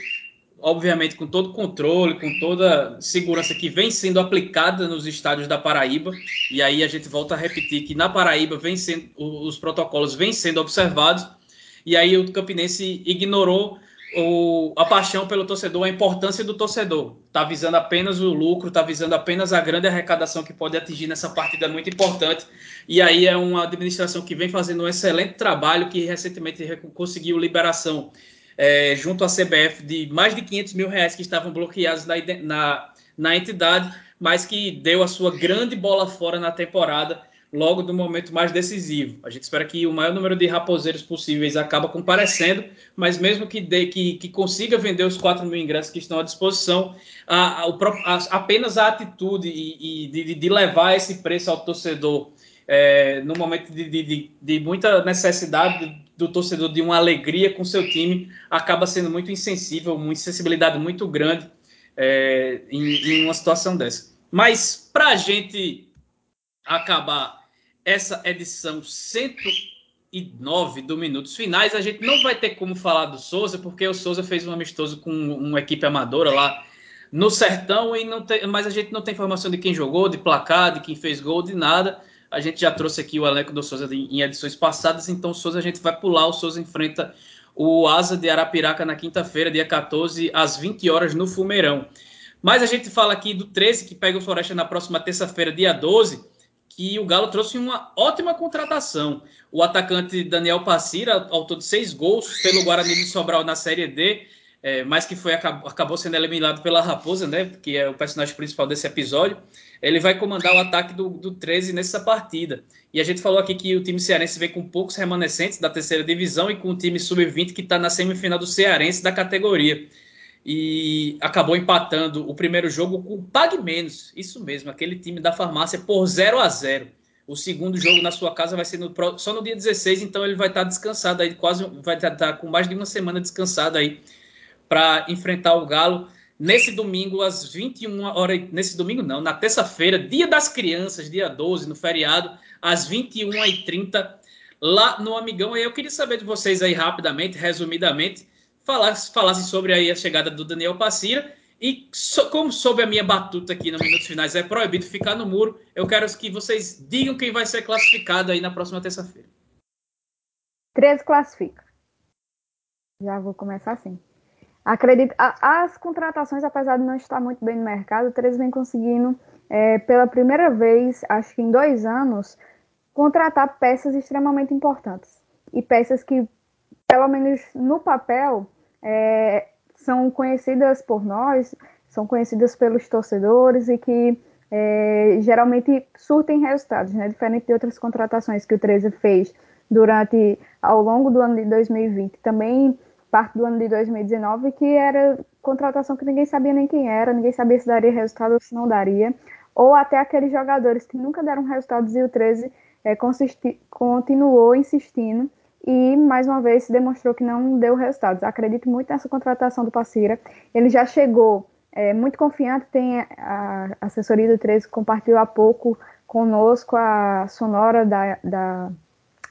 obviamente com todo controle, com toda segurança que vem sendo aplicada nos estádios da Paraíba. E aí a gente volta a repetir que na Paraíba sendo, os protocolos vêm sendo observados. E aí o Campinense ignorou o, a paixão pelo torcedor, a importância do torcedor. Está visando apenas o lucro, está visando apenas a grande arrecadação que pode atingir nessa partida muito importante. E aí é uma administração que vem fazendo um excelente trabalho, que recentemente conseguiu liberação é, junto à CBF de mais de 500 mil reais que estavam bloqueados na, na, na entidade, mas que deu a sua grande bola fora na temporada logo do momento mais decisivo. A gente espera que o maior número de raposeiros possíveis acaba comparecendo, mas mesmo que, dê, que, que consiga vender os 4 mil ingressos que estão à disposição, a, a, a, apenas a atitude e, e de, de, levar esse preço ao torcedor é, no momento de, de, de, muita necessidade do torcedor de uma alegria com seu time acaba sendo muito insensível, uma insensibilidade muito grande é, em, em, uma situação dessa. Mas para a gente acabar essa edição 109 do Minutos Finais, a gente não vai ter como falar do Souza, porque o Souza fez um amistoso com uma equipe amadora lá no Sertão, e não tem, mas a gente não tem informação de quem jogou, de placar, de quem fez gol, de nada. A gente já trouxe aqui o elenco do Souza em edições passadas, então o Souza a gente vai pular. O Souza enfrenta o Asa de Arapiraca na quinta-feira, dia 14, às 20 horas, no Fumeirão. Mas a gente fala aqui do 13, que pega o Floresta na próxima terça-feira, dia 12, que o Galo trouxe uma ótima contratação. O atacante Daniel Passira, autor de seis gols pelo Guarani de Sobral na Série D, é, mas que foi acabou sendo eliminado pela Raposa, né? Que é o personagem principal desse episódio ele vai comandar o ataque do, do 13 nessa partida. E a gente falou aqui que o time cearense vem com poucos remanescentes da terceira divisão e com o time sub-20 que está na semifinal do cearense da categoria. E acabou empatando o primeiro jogo com o Pague Menos. Isso mesmo, aquele time da farmácia por 0 a 0 O segundo jogo na sua casa vai ser no, só no dia 16, então ele vai estar descansado aí, quase vai estar tá com mais de uma semana descansado aí para enfrentar o Galo nesse domingo, às 21 horas. Nesse domingo, não, na terça-feira, dia das crianças, dia 12, no feriado, às 21h30, lá no Amigão. E eu queria saber de vocês aí, rapidamente, resumidamente, falassem falasse sobre aí a chegada do Daniel Passira. E so, como soube a minha batuta aqui no Minutos Finais é proibido ficar no muro, eu quero que vocês digam quem vai ser classificado aí na próxima terça-feira. 13 classifica. Já vou começar assim. Acredito, as contratações, apesar de não estar muito bem no mercado, o 13 vem conseguindo, é, pela primeira vez, acho que em dois anos, contratar peças extremamente importantes. E peças que, pelo menos no papel, é, são conhecidas por nós, são conhecidas pelos torcedores e que é, geralmente surtem resultados, né? Diferente de outras contratações que o 13 fez durante ao longo do ano de 2020. Também parte do ano de 2019, que era contratação que ninguém sabia nem quem era, ninguém sabia se daria resultado ou se não daria, ou até aqueles jogadores que nunca deram resultados e o 13 é, consisti, continuou insistindo e mais uma vez se demonstrou que não deu resultados. Acredito muito nessa contratação do Passira. Ele já chegou é, muito confiante, tem a assessoria do 13 compartilhou há pouco conosco a sonora da, da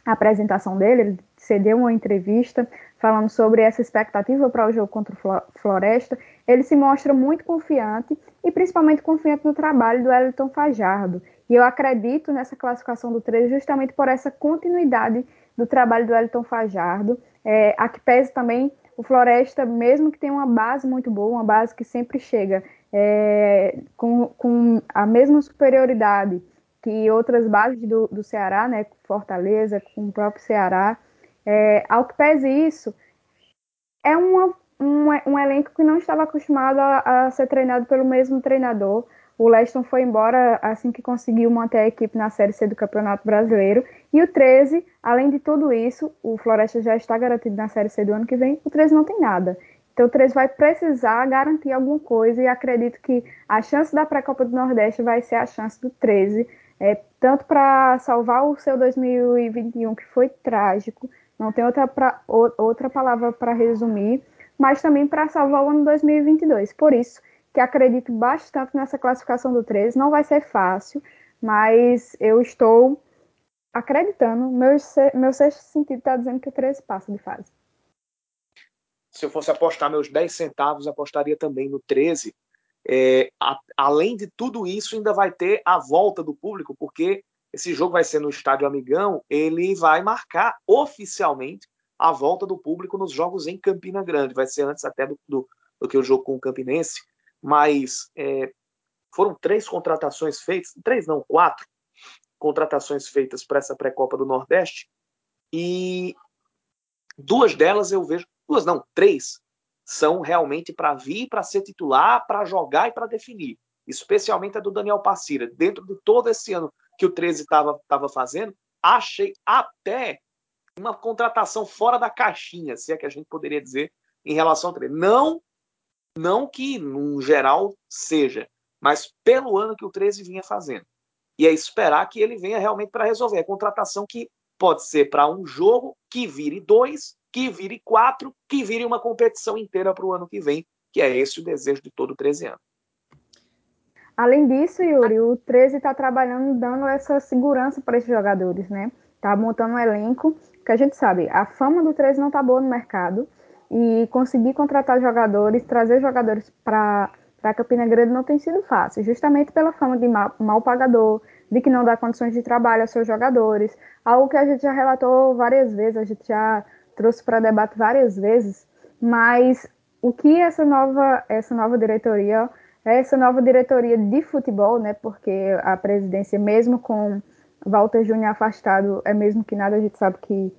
apresentação dele, ele cedeu uma entrevista falando sobre essa expectativa para o jogo contra o Floresta, ele se mostra muito confiante e principalmente confiante no trabalho do Elton Fajardo. E eu acredito nessa classificação do 13 justamente por essa continuidade do trabalho do Elton Fajardo. É, a que pese também o Floresta, mesmo que tenha uma base muito boa, uma base que sempre chega é, com, com a mesma superioridade que outras bases do, do Ceará, né, Fortaleza, com o próprio Ceará, é, ao que pese isso, é uma, um, um elenco que não estava acostumado a, a ser treinado pelo mesmo treinador, o Leston foi embora assim que conseguiu manter a equipe na Série C do Campeonato Brasileiro. E o 13, além de tudo isso, o Floresta já está garantido na Série C do ano que vem, o 13 não tem nada. Então o 13 vai precisar garantir alguma coisa e acredito que a chance da pré-copa do Nordeste vai ser a chance do 13, é, tanto para salvar o seu 2021, que foi trágico, não tem outra, pra, outra palavra para resumir, mas também para salvar o ano 2022. Por isso, que acredito bastante nessa classificação do 13. Não vai ser fácil, mas eu estou acreditando. Meu, meu sexto sentido está dizendo que o 13 passa de fase. Se eu fosse apostar meus 10 centavos, apostaria também no 13. É, a, além de tudo isso, ainda vai ter a volta do público, porque esse jogo vai ser no Estádio Amigão, ele vai marcar oficialmente a volta do público nos jogos em Campina Grande. Vai ser antes até do, do, do que o jogo com o Campinense mas é, foram três contratações feitas, três não, quatro contratações feitas para essa pré-copa do Nordeste e duas delas eu vejo, duas não, três são realmente para vir, para ser titular, para jogar e para definir. Especialmente a do Daniel Passira. Dentro de todo esse ano que o 13 estava fazendo, achei até uma contratação fora da caixinha, se é que a gente poderia dizer, em relação ao 13. Não não que, num geral, seja, mas pelo ano que o 13 vinha fazendo. E é esperar que ele venha realmente para resolver. a contratação que pode ser para um jogo, que vire dois, que vire quatro, que vire uma competição inteira para o ano que vem, que é esse o desejo de todo 13 anos. Além disso, Yuri, o 13 está trabalhando dando essa segurança para esses jogadores, né? Tá montando um elenco, que a gente sabe, a fama do 13 não tá boa no mercado, e conseguir contratar jogadores, trazer jogadores para a Campina Grande não tem sido fácil, justamente pela fama de mal, mal, pagador, de que não dá condições de trabalho aos seus jogadores, algo que a gente já relatou várias vezes, a gente já trouxe para debate várias vezes, mas o que essa nova, essa nova diretoria, essa nova diretoria de futebol, né, porque a presidência, mesmo com Walter Júnior afastado, é mesmo que nada, a gente sabe que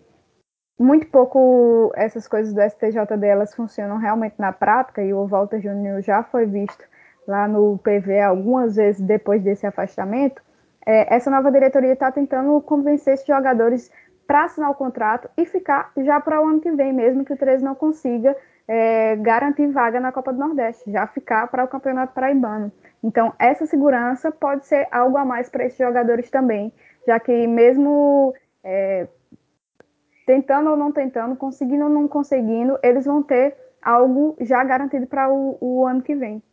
muito pouco essas coisas do STJ delas funcionam realmente na prática, e o Walter Júnior já foi visto lá no PV algumas vezes depois desse afastamento. É, essa nova diretoria está tentando convencer esses jogadores para assinar o contrato e ficar já para o ano que vem, mesmo que o 13 não consiga é, garantir vaga na Copa do Nordeste, já ficar para o Campeonato Paraibano. Então, essa segurança pode ser algo a mais para esses jogadores também, já que mesmo é, tentando ou não tentando, conseguindo ou não conseguindo, eles vão ter algo já garantido para o, o, ano que vem.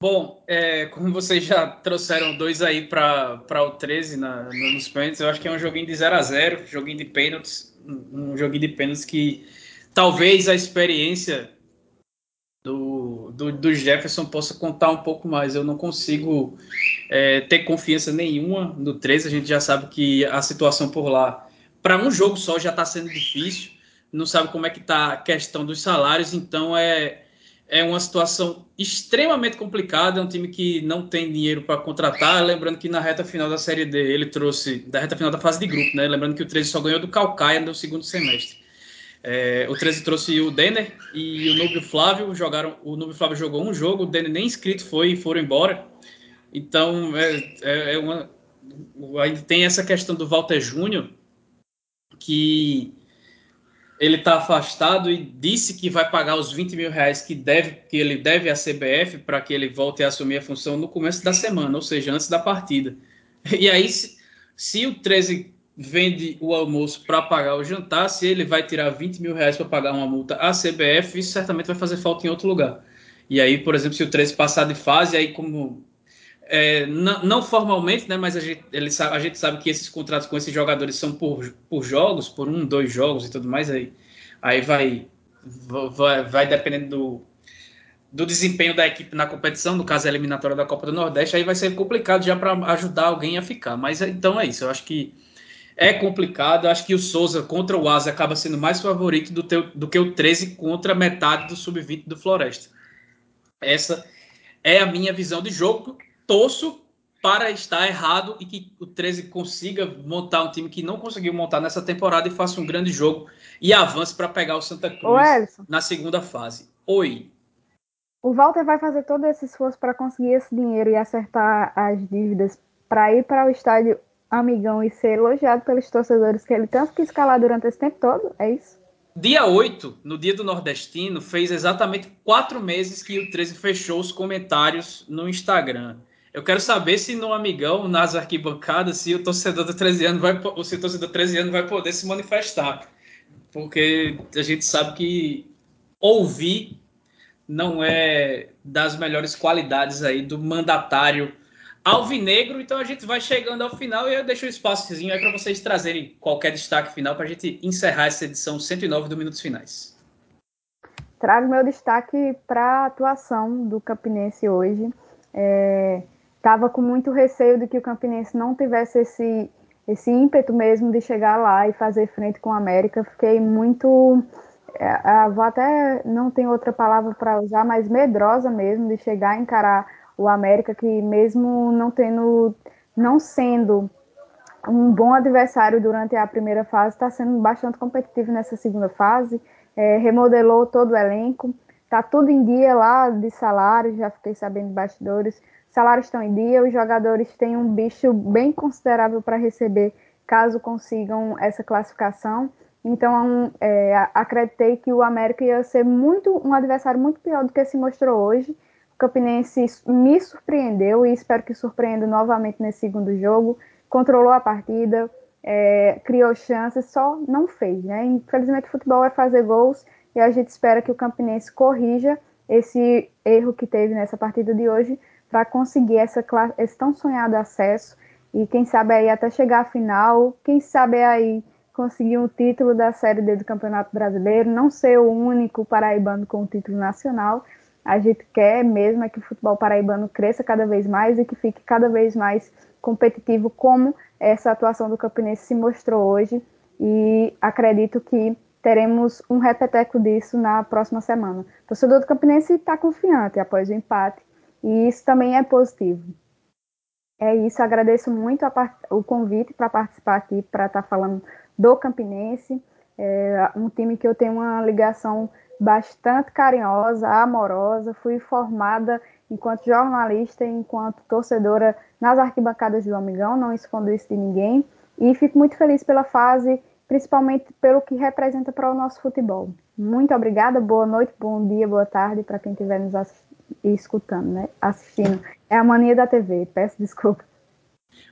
Bom, é, como vocês já trouxeram dois aí para o 13 na, nos pênaltis, eu acho que é um joguinho de 0 a 0 joguinho de pênaltis, um joguinho de pênaltis que talvez a experiência do, do, do Jefferson possa contar um pouco mais. Eu não consigo é, ter confiança nenhuma no 13. A gente já sabe que a situação por lá, para um jogo só, já está sendo difícil. Não sabe como é que está a questão dos salários, então é, é uma situação extremamente complicada. É um time que não tem dinheiro para contratar. Lembrando que na reta final da Série D, ele trouxe, da reta final da fase de grupo, né? Lembrando que o 13 só ganhou do Calcaia no segundo semestre. É, o 13 trouxe o Denner e o Nubio Flávio jogaram. O Nubio Flávio jogou um jogo, o Denner nem inscrito foi e foram embora. Então, é, é, é uma. Aí tem essa questão do Walter Júnior, que ele está afastado e disse que vai pagar os 20 mil reais que, deve, que ele deve à CBF para que ele volte a assumir a função no começo da semana, ou seja, antes da partida. E aí, se, se o 13 vende o almoço para pagar o jantar, se ele vai tirar 20 mil reais para pagar uma multa à CBF, isso certamente vai fazer falta em outro lugar. E aí, por exemplo, se o 13 passar de fase, aí como é, não, não, formalmente, né, mas a gente, ele sabe, a gente sabe que esses contratos com esses jogadores são por, por jogos, por um, dois jogos e tudo mais, aí, aí vai, vai, vai dependendo do, do desempenho da equipe na competição, no caso a eliminatória da Copa do Nordeste, aí vai ser complicado já para ajudar alguém a ficar. Mas então é isso, eu acho que é complicado. Acho que o Souza contra o Asa acaba sendo mais favorito do, teu, do que o 13 contra metade do sub-20 do Floresta. Essa é a minha visão de jogo. Torço para estar errado e que o 13 consiga montar um time que não conseguiu montar nessa temporada e faça um grande jogo e avance para pegar o Santa Cruz na segunda fase. Oi. O Walter vai fazer todo esse esforço para conseguir esse dinheiro e acertar as dívidas para ir para o estádio Amigão e ser elogiado pelos torcedores que ele tanto quis calar durante esse tempo todo? É isso? Dia 8, no dia do Nordestino, fez exatamente quatro meses que o 13 fechou os comentários no Instagram. Eu quero saber se no Amigão, nas arquibancadas, se o torcedor do 13 anos vai, o torcedor 13 anos vai poder se manifestar. Porque a gente sabe que ouvir não é das melhores qualidades aí do mandatário alvinegro. Então a gente vai chegando ao final e eu deixo um espaçozinho aí para vocês trazerem qualquer destaque final para a gente encerrar essa edição 109 do Minutos Finais. Trago meu destaque para a atuação do Campinense hoje. Estava é, com muito receio de que o Campinense não tivesse esse, esse ímpeto mesmo de chegar lá e fazer frente com o América. Fiquei muito. É, vou até não tem outra palavra para usar, mas medrosa mesmo de chegar a encarar o América, que mesmo não tendo, não sendo um bom adversário durante a primeira fase, está sendo bastante competitivo nessa segunda fase, é, remodelou todo o elenco, está tudo em dia lá de salários, já fiquei sabendo de bastidores, salários estão em dia, os jogadores têm um bicho bem considerável para receber caso consigam essa classificação. Então, é, acreditei que o América ia ser muito um adversário muito pior do que se mostrou hoje. Campinense me surpreendeu e espero que surpreenda novamente nesse segundo jogo. Controlou a partida, é, criou chances, só não fez, né? Infelizmente, o futebol é fazer gols e a gente espera que o Campinense corrija esse erro que teve nessa partida de hoje para conseguir essa, esse tão sonhado acesso e quem sabe aí até chegar à final, quem sabe aí conseguir um título da Série D do Campeonato Brasileiro, não ser o único paraibano com o título nacional, a gente quer mesmo é que o futebol paraibano cresça cada vez mais e que fique cada vez mais competitivo, como essa atuação do Campinense se mostrou hoje. E acredito que teremos um repeteco disso na próxima semana. O torcedor do Campinense está confiante após o empate e isso também é positivo. É isso, agradeço muito o convite para participar aqui, para estar tá falando do Campinense, é um time que eu tenho uma ligação bastante carinhosa, amorosa. Fui formada enquanto jornalista e enquanto torcedora nas arquibancadas do Amigão, não escondo isso de ninguém. E fico muito feliz pela fase, principalmente pelo que representa para o nosso futebol. Muito obrigada, boa noite, bom dia, boa tarde para quem estiver nos escutando, né? Assistindo. É a mania da TV, peço desculpa.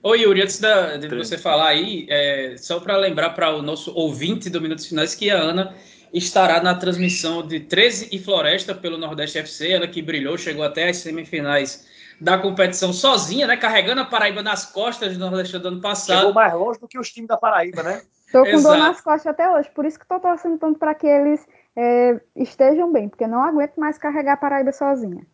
Oi, Yuri, antes da, de você falar aí, é, só para lembrar para o nosso ouvinte do Minutos Finais que a Ana estará na transmissão de 13 e Floresta pelo Nordeste FC, ela que brilhou, chegou até as semifinais da competição sozinha, né? Carregando a Paraíba nas costas do Nordeste do ano passado. Chegou mais longe do que os times da Paraíba, né? [laughs] Tô com Exato. dor nas costas até hoje, por isso que tô torcendo tanto para que eles é, estejam bem, porque não aguento mais carregar a Paraíba sozinha.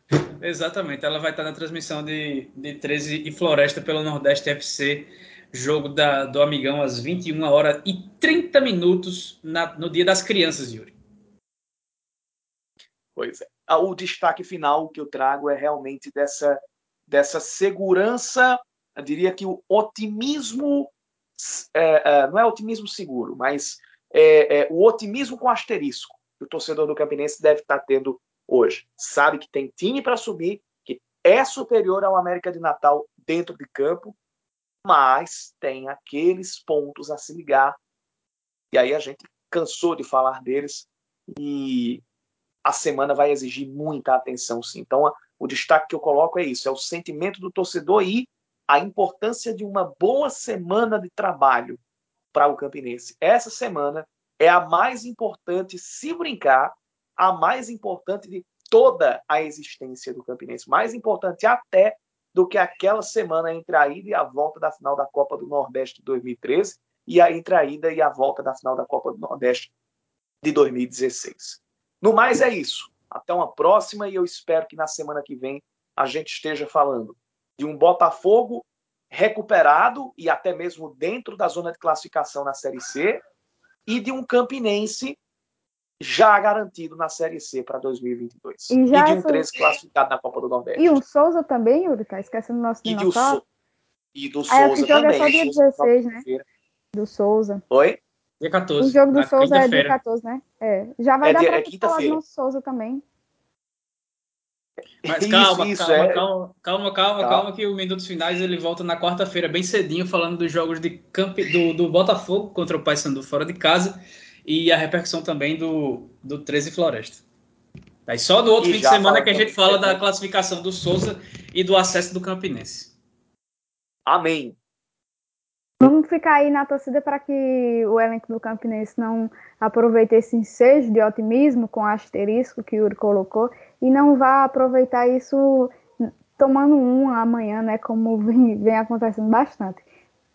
Exatamente, ela vai estar na transmissão de, de 13 e Floresta pelo Nordeste FC jogo da, do Amigão às 21 horas e 30 minutos na, no Dia das Crianças, Yuri. Pois é. Ah, o destaque final que eu trago é realmente dessa, dessa segurança, eu diria que o otimismo, é, é, não é otimismo seguro, mas é, é, o otimismo com asterisco que o torcedor do Campinense deve estar tendo hoje. Sabe que tem time para subir, que é superior ao América de Natal dentro de campo, mas tem aqueles pontos a se ligar. E aí a gente cansou de falar deles e a semana vai exigir muita atenção, sim. Então, o destaque que eu coloco é isso: é o sentimento do torcedor e a importância de uma boa semana de trabalho para o Campinense. Essa semana é a mais importante, se brincar, a mais importante de toda a existência do Campinense, mais importante até do que aquela semana entre a ida e a volta da final da Copa do Nordeste de 2013 e a entre a ida e a volta da final da Copa do Nordeste de 2016. No mais é isso. Até uma próxima e eu espero que na semana que vem a gente esteja falando de um Botafogo recuperado e até mesmo dentro da zona de classificação na Série C, e de um Campinense já garantido na Série C para 2022. E, e de um 13 classificado na Copa do Nordeste. E o Souza também, Yuri, tá esquecendo o nosso e dinossauro. So... E do Souza é, jogo também. é só dia 16, né? Do Souza. Oi? Dia 14. O jogo do Souza é dia 14, né? É. Já vai é dar dia, pra é falar do Souza também. Mas calma, isso, calma, é... calma, calma, calma, calma, que o Minutos Finais ele volta na quarta-feira, bem cedinho, falando dos jogos de camp... do, do Botafogo contra o Paysandu fora de casa e a repercussão também do, do 13 Floresta. Aí só no outro e fim de semana que a gente fala da classificação do Souza e do acesso do Campinense. Amém. Vamos ficar aí na torcida para que o elenco do Campinense não aproveite esse ensejo de otimismo com asterisco que o Yuri colocou e não vá aproveitar isso tomando um amanhã, né? Como [laughs] vem, vem acontecendo bastante.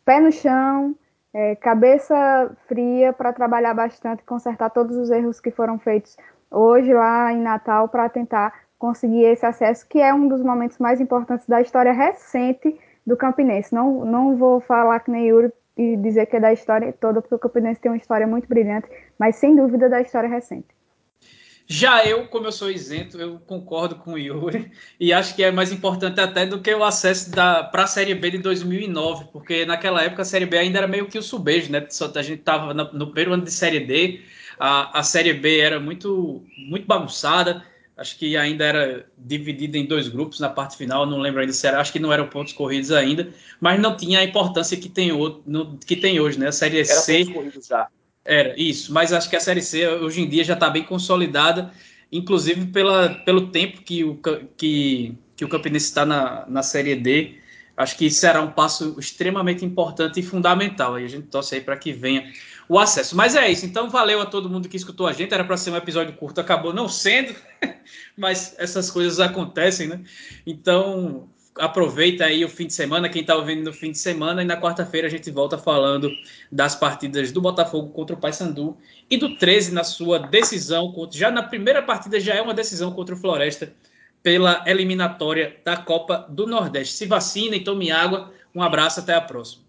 Pé no chão, é, cabeça fria para trabalhar bastante, consertar todos os erros que foram feitos hoje lá em Natal para tentar conseguir esse acesso, que é um dos momentos mais importantes da história recente do Campinense. Não, não vou falar que nem Yuri e dizer que é da história toda, porque o Campinense tem uma história muito brilhante, mas sem dúvida da história recente. Já eu, como eu sou isento, eu concordo com o Yuri e acho que é mais importante até do que o acesso para a Série B de 2009, porque naquela época a Série B ainda era meio que o subejo, né? A gente estava no primeiro ano de Série D, a, a Série B era muito, muito bagunçada, acho que ainda era dividida em dois grupos na parte final, não lembro ainda se era, acho que não eram pontos corridos ainda, mas não tinha a importância que tem, no, que tem hoje, né? A Série era C. Pontos corridos já era, isso. Mas acho que a Série C hoje em dia já está bem consolidada, inclusive pela, pelo tempo que o, que, que o Campinense está na, na Série D. Acho que será um passo extremamente importante e fundamental. E a gente torce aí para que venha o acesso. Mas é isso. Então, valeu a todo mundo que escutou a gente. Era para ser um episódio curto, acabou não sendo, [laughs] mas essas coisas acontecem, né? Então, aproveita aí o fim de semana, quem está ouvindo no fim de semana, e na quarta-feira a gente volta falando das partidas do Botafogo contra o Paysandu e do 13 na sua decisão, já na primeira partida já é uma decisão contra o Floresta pela eliminatória da Copa do Nordeste. Se vacina e tome água. Um abraço, até a próxima.